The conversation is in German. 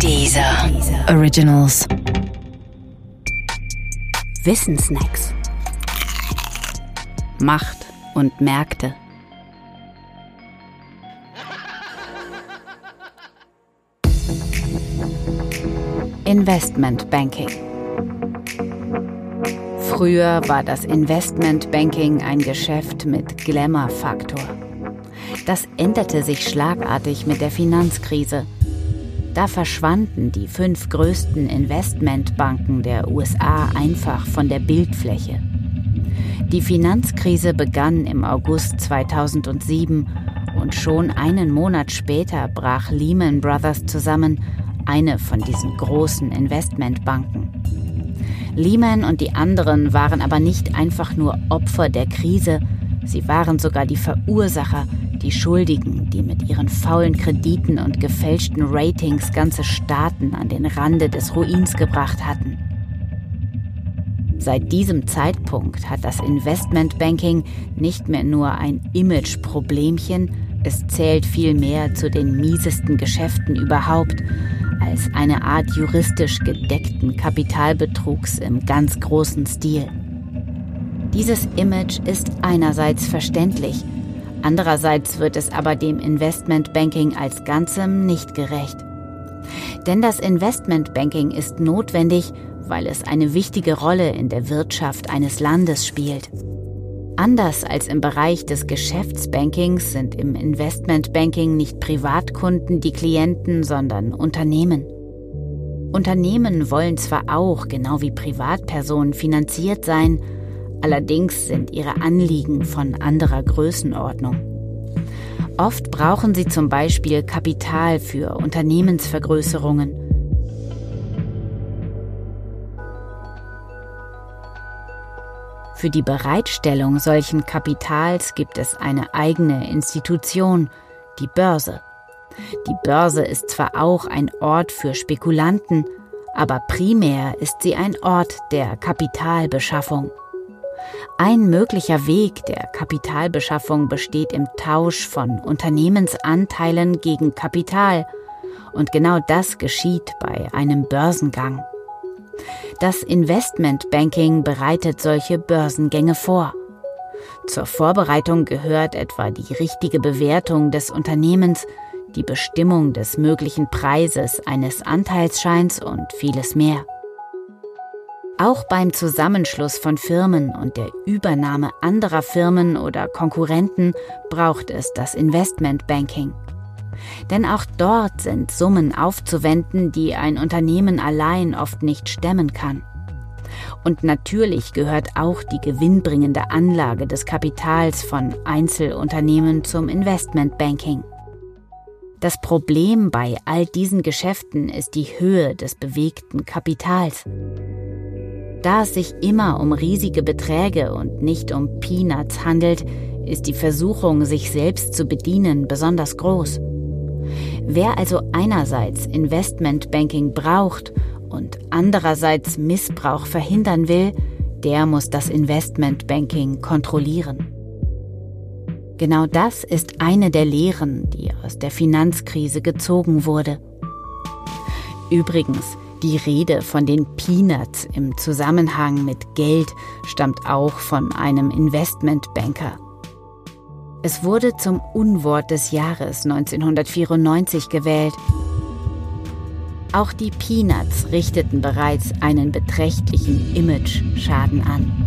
Dieser Originals. Wissensnacks. Macht und Märkte. Investment Banking. Früher war das Investment Banking ein Geschäft mit Glamour-Faktor. Das änderte sich schlagartig mit der Finanzkrise. Da verschwanden die fünf größten Investmentbanken der USA einfach von der Bildfläche. Die Finanzkrise begann im August 2007 und schon einen Monat später brach Lehman Brothers zusammen, eine von diesen großen Investmentbanken. Lehman und die anderen waren aber nicht einfach nur Opfer der Krise, sie waren sogar die Verursacher, die Schuldigen, die mit ihren faulen Krediten und gefälschten Ratings ganze Staaten an den Rande des Ruins gebracht hatten. Seit diesem Zeitpunkt hat das Investmentbanking nicht mehr nur ein Image-Problemchen, es zählt vielmehr zu den miesesten Geschäften überhaupt, als eine Art juristisch gedeckten Kapitalbetrugs im ganz großen Stil. Dieses Image ist einerseits verständlich, andererseits wird es aber dem Investmentbanking als Ganzem nicht gerecht. Denn das Investmentbanking ist notwendig, weil es eine wichtige Rolle in der Wirtschaft eines Landes spielt. Anders als im Bereich des Geschäftsbankings sind im Investmentbanking nicht Privatkunden die Klienten, sondern Unternehmen. Unternehmen wollen zwar auch, genau wie Privatpersonen, finanziert sein, allerdings sind ihre Anliegen von anderer Größenordnung. Oft brauchen sie zum Beispiel Kapital für Unternehmensvergrößerungen Für die Bereitstellung solchen Kapitals gibt es eine eigene Institution, die Börse. Die Börse ist zwar auch ein Ort für Spekulanten, aber primär ist sie ein Ort der Kapitalbeschaffung. Ein möglicher Weg der Kapitalbeschaffung besteht im Tausch von Unternehmensanteilen gegen Kapital, und genau das geschieht bei einem Börsengang. Das Investmentbanking bereitet solche Börsengänge vor. Zur Vorbereitung gehört etwa die richtige Bewertung des Unternehmens, die Bestimmung des möglichen Preises eines Anteilsscheins und vieles mehr. Auch beim Zusammenschluss von Firmen und der Übernahme anderer Firmen oder Konkurrenten braucht es das Investmentbanking. Denn auch dort sind Summen aufzuwenden, die ein Unternehmen allein oft nicht stemmen kann. Und natürlich gehört auch die gewinnbringende Anlage des Kapitals von Einzelunternehmen zum Investmentbanking. Das Problem bei all diesen Geschäften ist die Höhe des bewegten Kapitals. Da es sich immer um riesige Beträge und nicht um Peanuts handelt, ist die Versuchung, sich selbst zu bedienen, besonders groß. Wer also einerseits Investmentbanking braucht und andererseits Missbrauch verhindern will, der muss das Investmentbanking kontrollieren. Genau das ist eine der Lehren, die aus der Finanzkrise gezogen wurde. Übrigens, die Rede von den Peanuts im Zusammenhang mit Geld stammt auch von einem Investmentbanker. Es wurde zum Unwort des Jahres 1994 gewählt. Auch die Peanuts richteten bereits einen beträchtlichen Image-Schaden an.